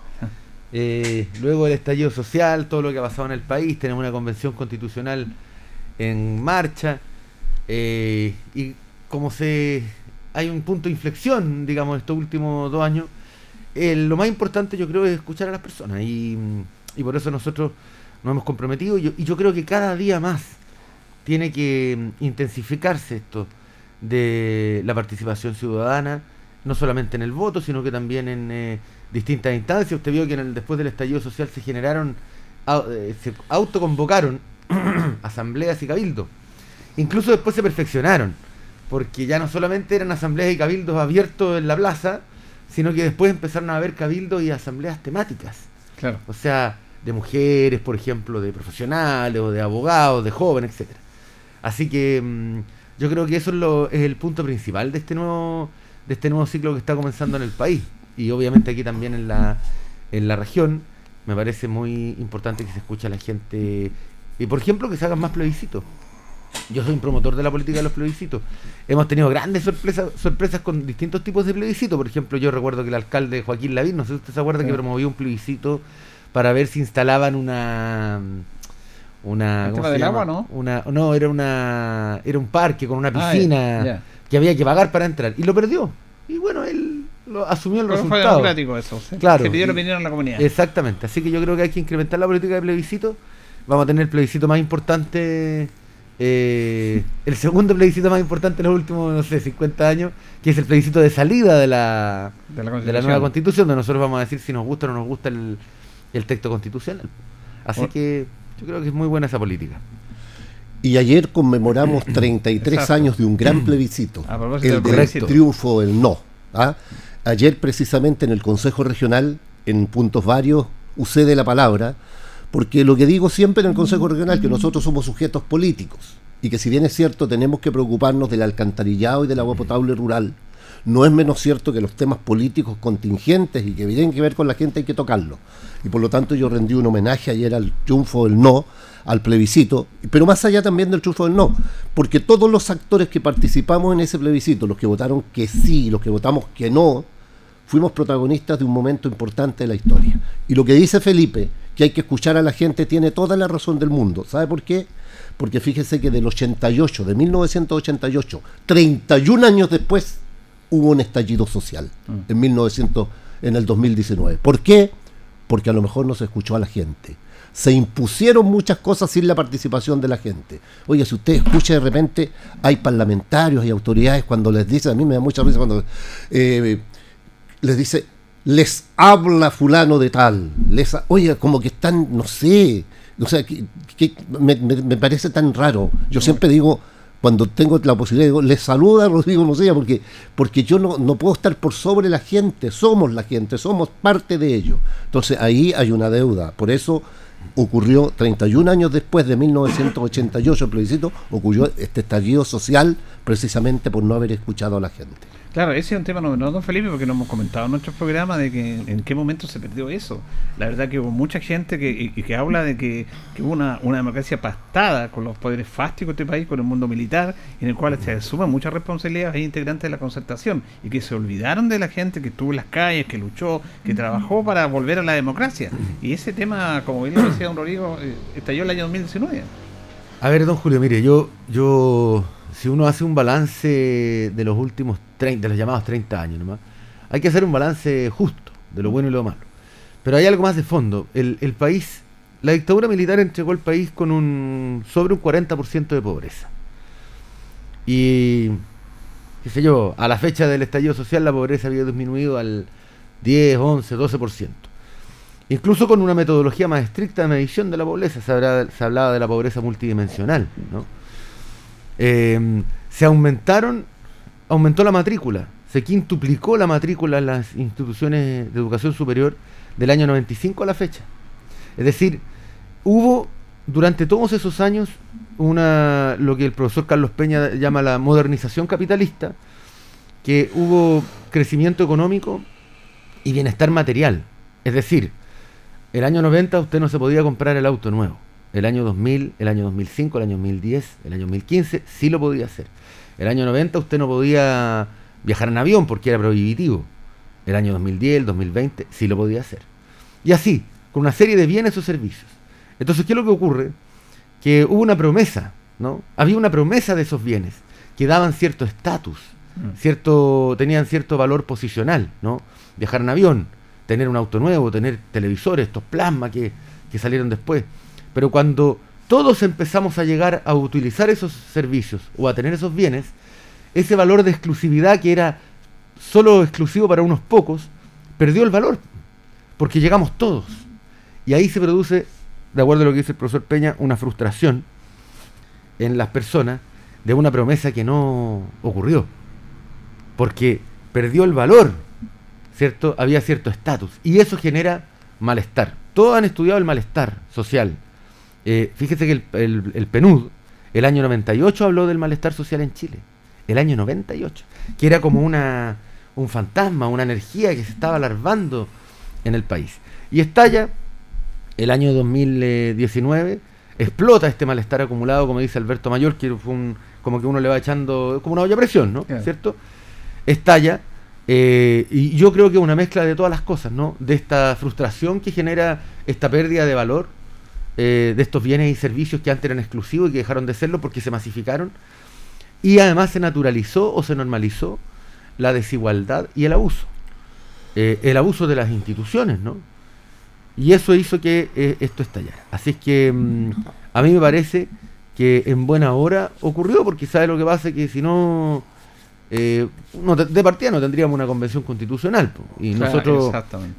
eh, luego del estallido social, todo lo que ha pasado en el país, tenemos una convención constitucional en marcha eh, y como se hay un punto de inflexión, digamos, estos últimos dos años, eh, lo más importante yo creo es escuchar a las personas y, y por eso nosotros nos hemos comprometido y yo, y yo creo que cada día más tiene que mm, intensificarse esto de la participación ciudadana, no solamente en el voto, sino que también en eh, distintas instancias. Usted vio que en el, después del estallido social se generaron eh, se autoconvocaron asambleas y cabildos. Incluso después se perfeccionaron, porque ya no solamente eran asambleas y cabildos abiertos en la plaza, sino que después empezaron a haber cabildos y asambleas temáticas. Claro. O sea, de mujeres, por ejemplo, de profesionales o de abogados, de jóvenes, etcétera. Así que mm, yo creo que eso es, lo, es el punto principal de este nuevo de este nuevo ciclo que está comenzando en el país y obviamente aquí también en la en la región me parece muy importante que se escuche a la gente y por ejemplo que se hagan más plebiscitos. Yo soy un promotor de la política de los plebiscitos. Hemos tenido grandes sorpresas sorpresas con distintos tipos de plebiscitos. Por ejemplo, yo recuerdo que el alcalde Joaquín Lavín, no sé si usted se acuerda, Sí. que promovió un plebiscito para ver si instalaban una una ¿El ¿cómo se del llama? agua, no? Una no, era una era un parque con una Ah, piscina que había que pagar para entrar y lo perdió. Y bueno, él lo asumió el Pero fue resultado. democrático eso, sí. Claro. Se pidió la opinión a la comunidad. Exactamente. Así que yo creo que hay que incrementar la política de plebiscito. Vamos a tener el plebiscito más importante, eh, el segundo plebiscito más importante en los últimos, no sé, 50 años, que es el plebiscito de salida de la, De la de la Constitución. nueva constitución, donde nosotros vamos a decir si nos gusta o no nos gusta el, el texto constitucional. Así Bueno. que yo creo que es muy buena esa política. Y ayer conmemoramos 33 Exacto. años de un gran plebiscito, el del triunfo del no. ¿ah? Ayer precisamente en el Consejo Regional, en puntos varios, usé de la palabra, porque lo que digo siempre en el Consejo Regional, que nosotros somos sujetos políticos, y que si bien es cierto tenemos que preocuparnos del alcantarillado y del agua potable rural, no es menos cierto que los temas políticos contingentes y que tienen que ver con la gente hay que tocarlos. Y por lo tanto yo rendí un homenaje ayer al triunfo del no, al plebiscito, pero más allá también del triunfo del no, porque todos los actores que participamos en ese plebiscito, los que votaron que sí, los que votamos que no, fuimos protagonistas de un momento importante de la historia. Y lo que dice Felipe, que hay que escuchar a la gente, tiene toda la razón del mundo. ¿Sabe por qué? Porque fíjese que del 88, de 1988, 31 años después, hubo un estallido social en 1900, en el 2019. ¿Por qué? Porque a lo mejor no se escuchó a la gente. Se impusieron muchas cosas sin la participación de la gente. Oye, si usted escucha de repente, hay parlamentarios y autoridades cuando les dicen, a mí me da mucha risa cuando eh, les dice, les habla fulano de tal, les oye, como que están, no sé, o sea, que, me parece tan raro. Yo siempre digo, cuando tengo la posibilidad, digo, les saluda Rodrigo Mosella, porque, porque yo no, no puedo estar por sobre la gente, somos la gente, somos parte de ello. Entonces ahí hay una deuda, por eso ocurrió 31 años después de 1988 el plebiscito, ocurrió este estallido social precisamente por no haber escuchado a la gente. Claro, ese es un tema novedoso, don Felipe, porque lo hemos comentado en nuestros programas de que en qué momento se perdió eso. La verdad que hubo mucha gente que, que habla de que, hubo una, una democracia pastada con los poderes fásticos de este país, con el mundo militar, en el cual se asumen muchas responsabilidades a integrantes de la concertación y que se olvidaron de la gente que estuvo en las calles, que luchó, que trabajó para volver a la democracia. Y ese tema, como bien decía don Rodrigo, eh, estalló el año 2019. A ver, don Julio, mire, yo, yo, si uno hace un balance de los últimos 30, de los llamados 30 años nomás, hay que hacer un balance justo de lo bueno y lo malo. Pero hay algo más de fondo. El, país, la dictadura militar entregó el país con un sobre un 40% de pobreza. Y, qué sé yo, a la fecha del estallido social la pobreza había disminuido al 10, 11, 12%. Incluso con una metodología más estricta de medición de la pobreza, se hablaba de la pobreza multidimensional. ¿no? Eh, se aumentaron, aumentó la matrícula, se quintuplicó la matrícula en las instituciones de educación superior del año 95 a la fecha. Es decir, hubo durante todos esos años una lo que el profesor Carlos Peña llama la modernización capitalista, que hubo crecimiento económico y bienestar material. Es decir, el año 90 usted no se podía comprar el auto nuevo. El año 2000, el año 2005, el año 2010, el año 2015 sí lo podía hacer. El año 90 usted no podía viajar en avión porque era prohibitivo. El año 2010, el 2020 sí lo podía hacer. Y así, con una serie de bienes o servicios. Entonces, ¿qué es lo que ocurre? Que hubo una promesa, ¿no? Había una promesa de esos bienes que daban cierto estatus, cierto, tenían cierto valor posicional, ¿no? Viajar en avión, tener un auto nuevo, tener televisores, estos plasma que, que salieron después. Pero cuando todos empezamos a llegar a utilizar esos servicios o a tener esos bienes, ese valor de exclusividad que era solo exclusivo para unos pocos, perdió el valor, porque llegamos todos. Y ahí se produce de acuerdo a lo que dice el profesor Peña, una frustración en las personas de una promesa que no ocurrió. Porque perdió el valor, ¿cierto? Había cierto estatus. Y eso genera malestar. Todos han estudiado el malestar social. Eh, fíjese que el, el, el PNUD, el año 98 habló del malestar social en Chile. El año 98. Que era como una, un fantasma, una energía que se estaba alarvando en el país. Y estalla el año 2019, explota este malestar acumulado, como dice Alberto Mayor, que fue un, como que uno le va echando, como una olla a presión, ¿no? Claro. ¿Cierto? Estalla, eh, y yo creo que es una mezcla de todas las cosas, ¿no? De esta frustración que genera esta pérdida de valor eh, de estos bienes y servicios que antes eran exclusivos y que dejaron de serlo porque se masificaron, y además se naturalizó o se normalizó la desigualdad y el abuso. Eh, el abuso de las instituciones, ¿no? Y eso hizo que eh, esto estallara. Así es que mm, a mí me parece que en buena hora ocurrió, porque sabe lo que pasa, que si no, eh, no de partida no tendríamos una convención constitucional. po. Y Claro, nosotros,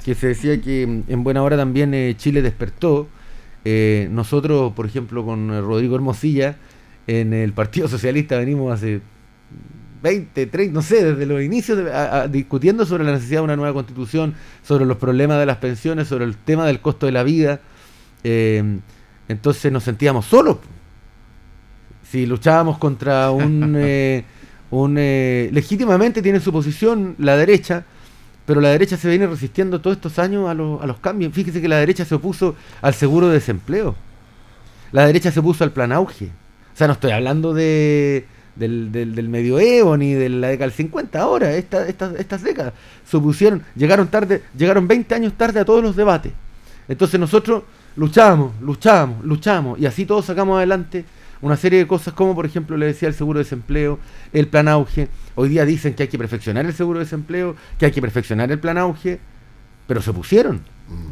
que se decía que mm, en buena hora también eh, Chile despertó. Eh, nosotros, por ejemplo, con eh, Rodrigo Hermosilla, en el Partido Socialista venimos hace 20, 30, no sé, desde los inicios de- a- a- discutiendo sobre la necesidad de una nueva constitución, sobre los problemas de las pensiones, sobre el tema del costo de la vida. Eh, entonces nos sentíamos solos. Si luchábamos contra un... eh, un eh, legítimamente tiene su posición la derecha, pero la derecha se viene resistiendo todos estos años a, los- a los cambios. Fíjese que la derecha se opuso al seguro de desempleo. La derecha se opuso al plan auge. O sea, no estoy hablando de, del, medioevo ni de la década del 50. Ahora, esta- estas décadas se opusieron, llegaron tarde, llegaron 20 años tarde a todos los debates. Entonces nosotros luchábamos, luchábamos, luchábamos y así todos sacamos adelante una serie de cosas como por ejemplo le decía el seguro de desempleo, el plan auge. Hoy día dicen que hay que perfeccionar el seguro de desempleo, que hay que perfeccionar el plan auge, pero se opusieron.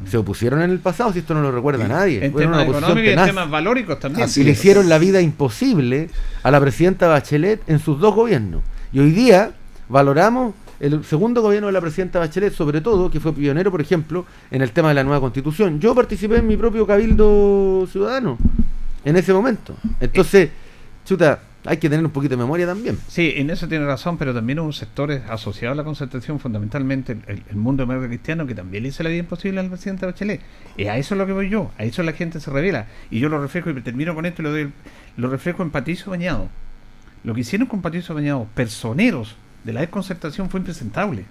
Se opusieron en el pasado, si esto no lo recuerda nadie. En temas económicos y en temas valóricos también. y le hicieron la vida imposible a la presidenta Bachelet en sus dos gobiernos. Y hoy día valoramos el segundo gobierno de la presidenta Bachelet, sobre todo, que fue pionero, por ejemplo, en el tema de la nueva constitución. Yo participé en mi propio cabildo ciudadano en ese momento. Entonces, chuta, hay que tener un poquito de memoria también. Sí, en eso tiene razón, pero también hubo sectores asociados a la concertación, fundamentalmente el, el- mundo demócrata cristiano, que también le hizo la vida imposible al presidente Bachelet. Y a eso es lo que voy yo, a eso la gente se revela. Y yo lo reflejo y termino con esto y lo doy, lo reflejo en Patricio Bañado. Lo que hicieron con Patricio Bañado, personeros de la desconcertación, fue impresentable.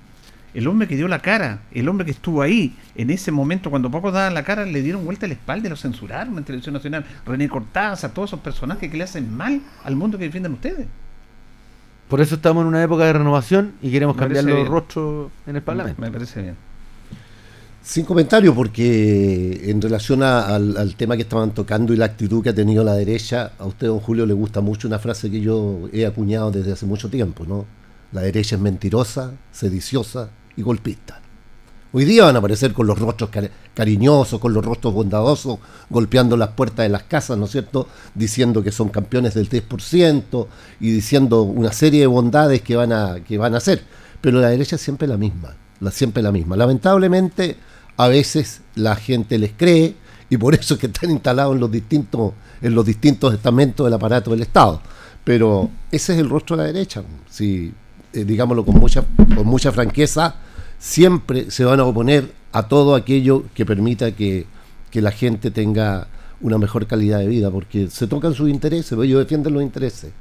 El hombre que dio la cara, el hombre que estuvo ahí en ese momento, cuando pocos daban la cara, le dieron vuelta a la espalda y lo censuraron en Televisión Nacional. René Cortázar, todos esos personajes que le hacen mal al mundo que defienden ustedes. Por eso estamos en una época de renovación y queremos cambiar los bien. rostros en el Parlamento. Me parece bien. Sin comentario, porque en relación a- al, al tema que estaban tocando y la actitud que ha tenido la derecha, a usted, don Julio, le gusta mucho una frase que yo he acuñado desde hace mucho tiempo, ¿no? La derecha es mentirosa, sediciosa y golpista. Hoy día van a aparecer con los rostros cari- cariñosos, con los rostros bondadosos, golpeando las puertas de las casas, ¿no es cierto? Diciendo que son campeones del 3% y diciendo una serie de bondades que van a, que van a hacer. Pero la derecha es siempre la misma, la, siempre la misma. Lamentablemente, a veces la gente les cree y por eso es que están instalados en los distintos, en los distintos estamentos del aparato del Estado. Pero ese es el rostro de la derecha. Si, eh, digámoslo con mucha, con mucha franqueza, siempre se van a oponer a todo aquello que permita que, que la gente tenga una mejor calidad de vida, porque se tocan sus intereses, ellos defienden los intereses.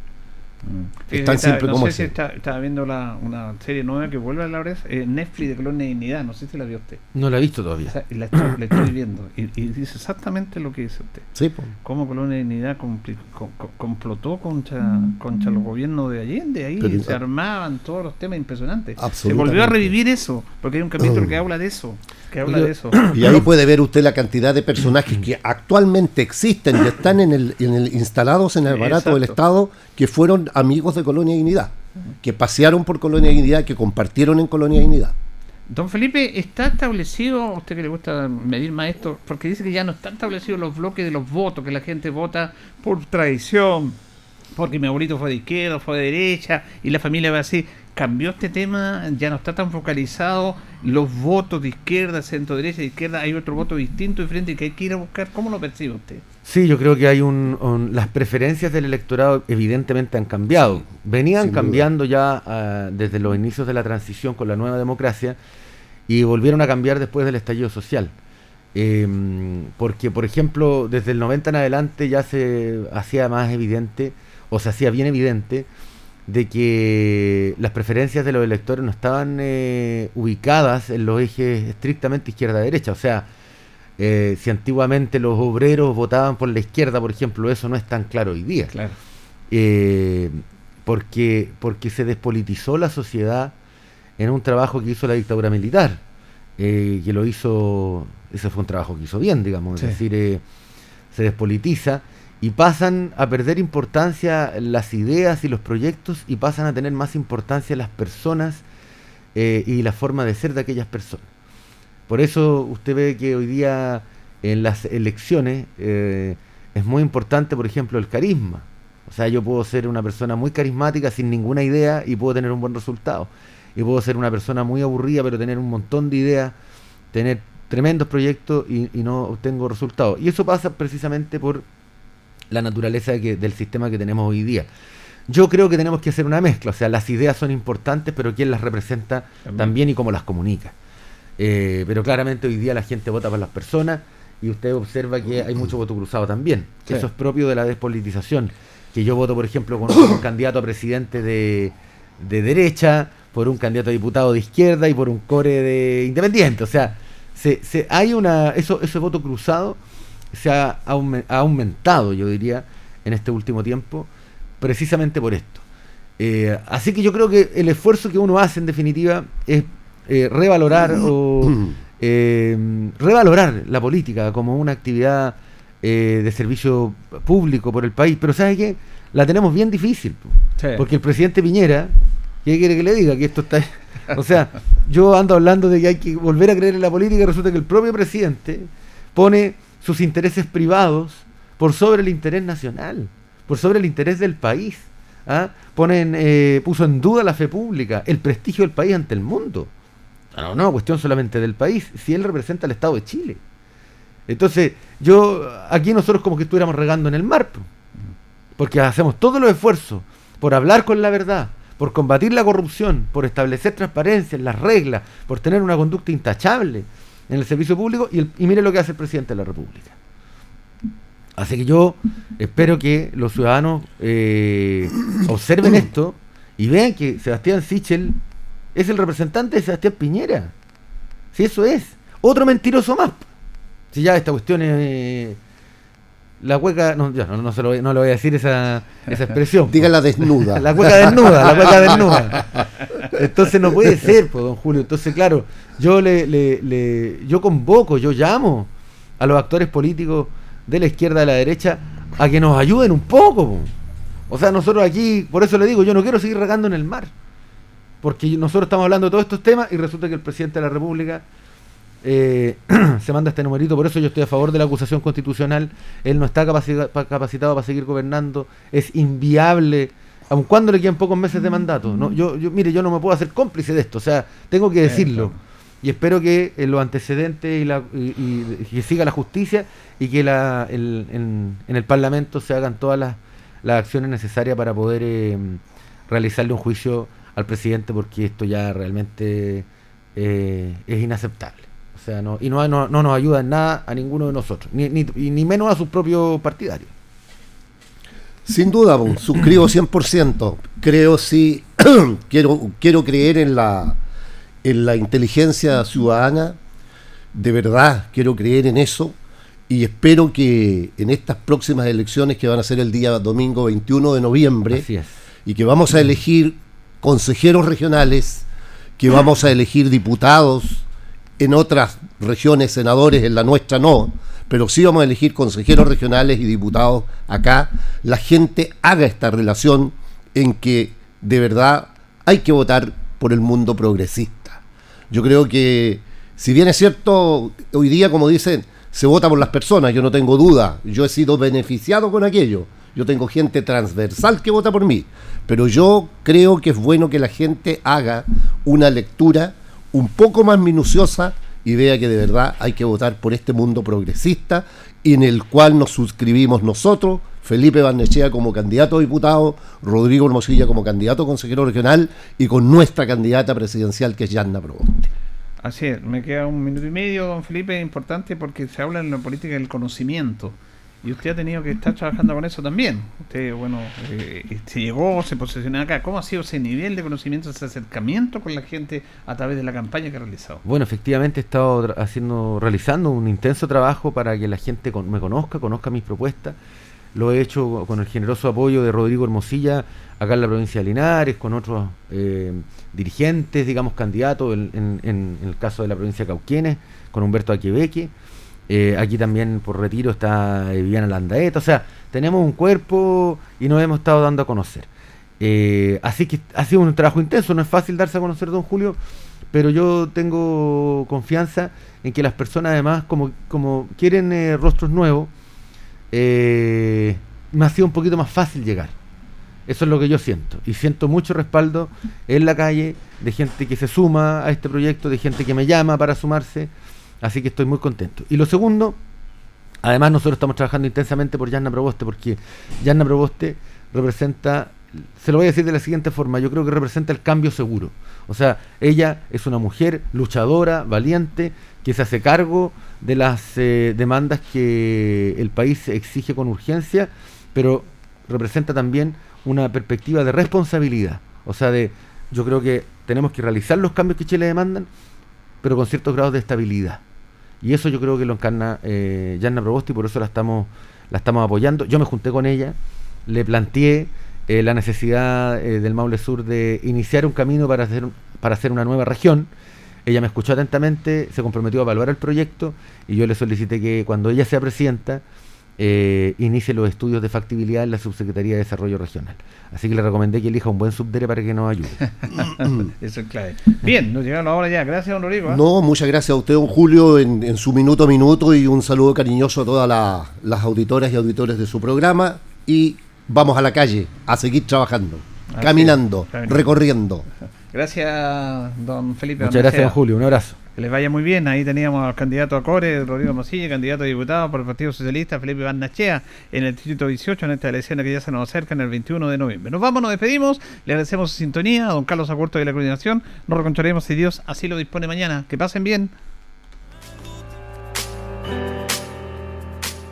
Están está- siempre no como sé si está- estaba viendo la, una serie nueva que vuelve a la hora, eh, Netflix de Colonia de Dignidad, no sé si la vio usted. No la he visto todavía. O sea, la, estoy, la estoy viendo y, y dice exactamente lo que dice usted. Sí, po. Cómo Colonia de Dignidad compli- co- co- complotó contra, contra los gobiernos de Allende, ahí Pero- se armaban todos los temas impresionantes. Se volvió a revivir eso, porque hay un capítulo que habla de eso, que habla de eso. Y ahí puede ver usted la cantidad de personajes que actualmente existen y están en el, en el instalados en el aparato del Exacto. Estado que fueron amigos de Colonia Dignidad, que pasearon por Colonia Dignidad, que compartieron en Colonia Dignidad. Don Felipe, ¿está establecido, a usted que le gusta medir más esto, porque dice que ya no están establecidos los bloques de los votos, que la gente vota por tradición, porque mi abuelito fue de izquierda, fue de derecha, y la familia va así. Cambió este tema, ya no está tan focalizado los votos de izquierda, centro derecha, de izquierda, hay otro voto distinto, diferente que hay que ir a buscar. ¿Cómo lo percibe usted? Sí, yo creo que hay un, un- las preferencias del electorado evidentemente han cambiado. Venían sin duda. cambiando ya ah, desde los inicios de la transición con la nueva democracia y volvieron a cambiar después del estallido social. Em, porque, por ejemplo, desde el 90 en adelante ya se hacía más evidente, o se hacía bien evidente, de que las preferencias de los electores no estaban eh, ubicadas en los ejes estrictamente izquierda-derecha. O sea, eh, si antiguamente los obreros votaban por la izquierda, por ejemplo, eso no es tan claro hoy día. Claro. Eh, porque, porque se despolitizó la sociedad en un trabajo que hizo la dictadura militar, eh, que lo hizo, ese fue un trabajo que hizo bien, digamos, Sí. es decir, eh, se despolitiza y pasan a perder importancia las ideas y los proyectos y pasan a tener más importancia las personas eh, y la forma de ser de aquellas personas. Por eso usted ve que hoy día en las elecciones eh, es muy importante, por ejemplo, el carisma. O sea, yo puedo ser una persona muy carismática sin ninguna idea y puedo tener un buen resultado. Y puedo ser una persona muy aburrida pero tener un montón de ideas, tener tremendos proyectos y, y no obtengo resultados. Y eso pasa precisamente por la naturaleza que- del sistema que tenemos hoy día. Yo creo que tenemos que hacer una mezcla, o sea, las ideas son importantes, pero quién las representa También. también, y cómo las comunica. Eh, pero claramente hoy día la gente vota por las personas y usted observa que hay mucho voto cruzado también. Sí. Eso es propio de la despolitización. Que yo voto, por ejemplo, con un candidato a presidente de, de derecha, por un candidato a diputado de izquierda y por un core de independiente. O sea, se, se- hay una eso ese voto cruzado se ha, aume- ha aumentado, yo diría, en este último tiempo, precisamente por esto. Eh, así que yo creo que el esfuerzo que uno hace, en definitiva, es eh, revalorar o eh, revalorar la política como una actividad de servicio público por el país. Pero ¿sabe qué? La tenemos bien difícil. Sí. Porque el presidente Piñera, ¿qué quiere que le diga? Que esto está... O sea, yo ando hablando de que hay que volver a creer en la política y resulta que el propio presidente pone sus intereses privados por sobre el interés nacional, por sobre el interés del país. ¿ah? Ponen, eh, puso en duda la fe pública, el prestigio del país ante el mundo. No, no, cuestión solamente del país, si él representa al Estado de Chile. Entonces, yo, aquí nosotros como que estuviéramos regando en el mar, po. porque hacemos todos los esfuerzos por hablar con la verdad, por combatir la corrupción, por establecer transparencia en las reglas, por tener una conducta intachable en el servicio público, y, el- y mire lo que hace el presidente de la República. Así que yo espero que los ciudadanos eh, observen esto y vean que Sebastián Sichel es el representante de Sebastián Piñera. Si eso es. Otro mentiroso más. Si ya esta cuestión es... La hueca... No, ya, no, no se lo, no le voy a decir esa, esa expresión. Dígala desnuda. La hueca desnuda, la hueca desnuda. Entonces no puede ser, pues, don Julio. Entonces, claro, yo le, le- le- yo convoco, yo llamo a los actores políticos de la izquierda y de la derecha a que nos ayuden un poco. po. O sea, nosotros aquí, por eso le digo, yo no quiero seguir regando en el mar. Porque nosotros estamos hablando de todos estos temas y resulta que el presidente de la República eh, se manda este numerito. Por eso yo estoy a favor de la acusación constitucional. Él no está capacita- pa- capacitado para seguir gobernando. Es inviable, aun cuando le quedan pocos meses de mandato. No, yo, yo, mire, yo no me puedo hacer cómplice de esto. O sea, tengo que decirlo. Y espero que en los antecedentes y, la, y- y- que siga la justicia y que la, el- en, en el Parlamento se hagan todas las, las acciones necesarias para poder eh, realizarle un juicio al presidente porque esto ya realmente eh, es inaceptable. O sea, no, y no, no, no nos ayuda en nada a ninguno de nosotros, ni, ni, y ni menos a sus propios partidarios. Sin duda, bon, suscribo 100%. Creo sí, quiero, quiero creer en la, en la inteligencia ciudadana. De verdad, quiero creer en eso. Y espero que en estas próximas elecciones, que van a ser el día domingo 21 de noviembre, y que vamos a elegir consejeros regionales, que vamos a elegir diputados en otras regiones, senadores, en la nuestra no, pero sí vamos a elegir consejeros regionales y diputados acá, la gente haga esta relación en que de verdad hay que votar por el mundo progresista. Yo creo que, si bien es cierto, hoy día, como dicen, se vota por las personas, yo no tengo duda, yo he sido beneficiado con aquello, yo tengo gente transversal que vota por mí, pero yo creo que es bueno que la gente haga una lectura un poco más minuciosa y vea que de verdad hay que votar por este mundo progresista en el cual nos suscribimos nosotros, Felipe Barnechea como candidato a diputado, Rodrigo Hermosilla como candidato a consejero regional y con nuestra candidata presidencial que es Yanna Proboste. Así es, me queda un minuto y medio, don Felipe, importante porque se habla en la política del conocimiento. Y usted ha tenido que estar trabajando con eso también. Usted, bueno, eh, se llegó, se posicionó acá. ¿Cómo ha sido ese nivel de conocimiento, ese acercamiento con la gente a través de la campaña que ha realizado? Bueno, efectivamente he estado haciendo, realizando un intenso trabajo para que la gente con- me conozca, conozca mis propuestas. Lo he hecho con el generoso apoyo de Rodrigo Hermosilla acá en la provincia de Linares, con otros eh, dirigentes, digamos, candidatos, en, en- en el caso de la provincia de Cauquienes, con Humberto Aquebeque. Eh, aquí también por retiro está eh, Viviana Landaeta. O sea, tenemos un cuerpo y nos hemos estado dando a conocer. Eh, así que ha sido un trabajo intenso, no es fácil darse a conocer, don Julio, pero yo tengo confianza en que las personas además, como, como quieren rostros nuevos, me ha sido un poquito más fácil llegar. Eso es lo que yo siento. Y siento mucho respaldo en la calle de gente que se suma a este proyecto, de gente que me llama para sumarse. Así que estoy muy contento. Y lo segundo, además nosotros estamos trabajando intensamente por Yanna Proboste, porque Yanna Proboste representa, se lo voy a decir de la siguiente forma, yo creo que representa el cambio seguro. O sea, ella es una mujer luchadora, valiente, que se hace cargo de las eh, demandas que el país exige con urgencia, pero representa también una perspectiva de responsabilidad. O sea, de yo creo que tenemos que realizar los cambios que Chile demandan, pero con ciertos grados de estabilidad. Y eso yo creo que lo encarna eh, Yanna Proboste y por eso la estamos, la estamos apoyando. Yo me junté con ella, le planteé eh, la necesidad eh, del Maule Sur de iniciar un camino para hacer, para hacer una nueva región. Ella me escuchó atentamente, se comprometió a evaluar el proyecto y yo le solicité que cuando ella sea presidenta eh, inicie los estudios de factibilidad en la Subsecretaría de Desarrollo Regional. Así que le recomendé que elija un buen subdere para que nos ayude. Eso es clave. Bien, nos llegaron ahora ya. Gracias, don Rodrigo. ¿ah? No, muchas gracias a usted, don Julio, en, en su minuto a minuto y un saludo cariñoso a todas la- las auditoras y auditores de su programa. Y vamos a la calle a seguir trabajando, Así caminando, es, recorriendo. Gracias, don Felipe. Muchas gracias, don Julio. Un abrazo. Que les vaya muy bien. Ahí teníamos al candidato a Core, Rodrigo Mosilla, candidato a diputado por el Partido Socialista, Felipe Barnachea, en el Distrito 18, en esta elección que ya se nos acerca en el 21 de noviembre. Nos vamos, nos despedimos. Le agradecemos su sintonía a don Carlos Acuerto de la coordinación. Nos reencontraremos si Dios así lo dispone mañana. Que pasen bien.